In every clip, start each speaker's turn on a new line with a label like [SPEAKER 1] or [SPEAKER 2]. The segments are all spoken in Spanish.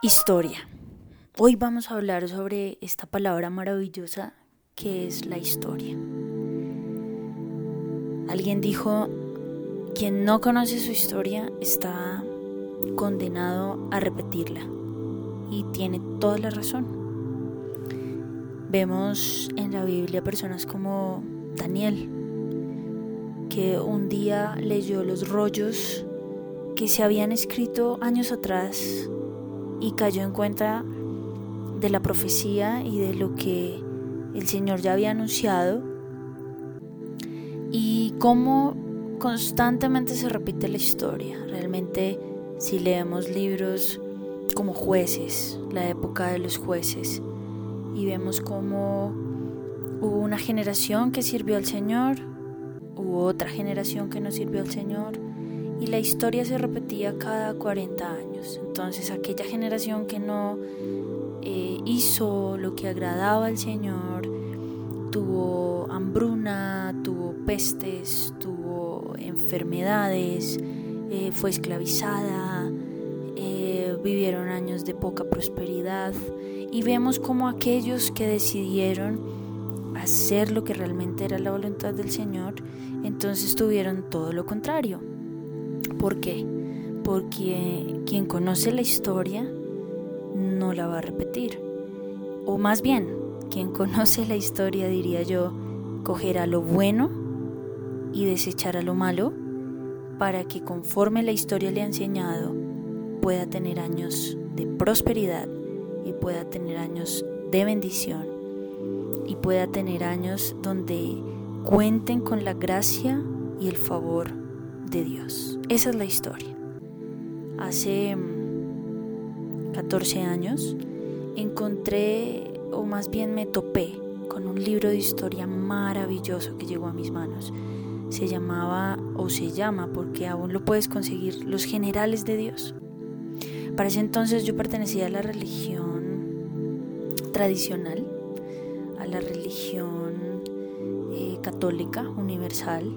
[SPEAKER 1] Historia. Hoy vamos a hablar sobre esta palabra maravillosa que es la historia. Alguien dijo, quien no conoce su historia está condenado a repetirla. Y tiene toda la razón. Vemos en la Biblia personas como Daniel, que un día leyó los rollos que se habían escrito años atrás y cayó en cuenta de la profecía y de lo que el Señor ya había anunciado y cómo constantemente se repite la historia. Realmente si leemos libros como jueces, la época de los jueces, y vemos cómo hubo una generación que sirvió al Señor, hubo otra generación que no sirvió al Señor, y la historia se repetía cada 40 años. Entonces aquella generación que no eh, hizo lo que agradaba al Señor, tuvo hambruna, tuvo pestes, tuvo enfermedades, eh, fue esclavizada, eh, vivieron años de poca prosperidad y vemos como aquellos que decidieron hacer lo que realmente era la voluntad del Señor, entonces tuvieron todo lo contrario ¿Por qué? Porque quien conoce la historia no la va a repetir. O más bien, quien conoce la historia, diría yo, cogerá lo bueno y desechará lo malo para que conforme la historia le ha enseñado pueda tener años de prosperidad y pueda tener años de bendición y pueda tener años donde cuenten con la gracia y el favor de Dios. Esa es la historia. Hace 14 mm, años encontré, o más bien me topé, con un libro de historia maravilloso que llegó a mis manos. Se llamaba, o se llama, porque aún lo puedes conseguir, Los Generales de Dios. Para ese entonces yo pertenecía a la religión tradicional, a la religión eh, católica universal,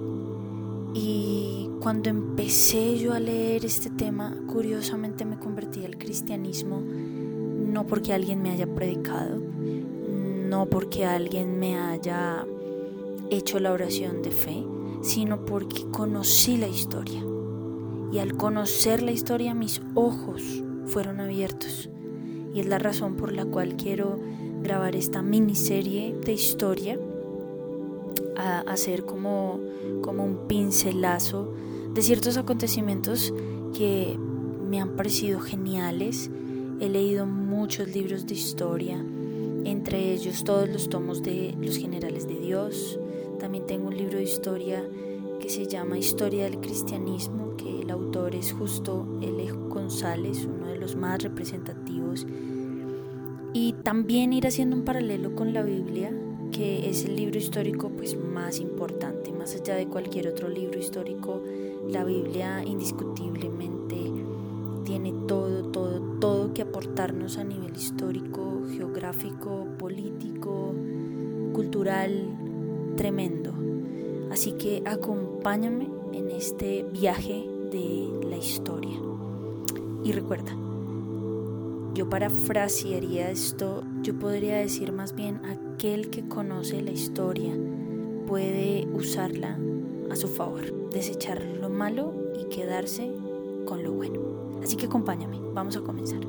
[SPEAKER 1] y cuando empecé yo a leer este tema, curiosamente me convertí al cristianismo, no porque alguien me haya predicado, no porque alguien me haya hecho la oración de fe, sino porque conocí la historia. Y al conocer la historia mis ojos fueron abiertos. Y es la razón por la cual quiero grabar esta miniserie de historia hacer como, como un pincelazo de ciertos acontecimientos que me han parecido geniales. He leído muchos libros de historia, entre ellos todos los tomos de los generales de Dios. También tengo un libro de historia que se llama Historia del Cristianismo, que el autor es justo Alejo González, uno de los más representativos. Y también ir haciendo un paralelo con la Biblia, que es el libro histórico pues más importante, más allá de cualquier otro libro histórico, la Biblia indiscutiblemente tiene todo, todo, todo que aportarnos a nivel histórico, geográfico, político, cultural, tremendo. Así que acompáñame en este viaje de la historia. Y recuerda, yo parafrasearía esto, yo podría decir más bien aquel que conoce la historia puede usarla a su favor, desechar lo malo y quedarse con lo bueno. Así que acompáñame, vamos a comenzar.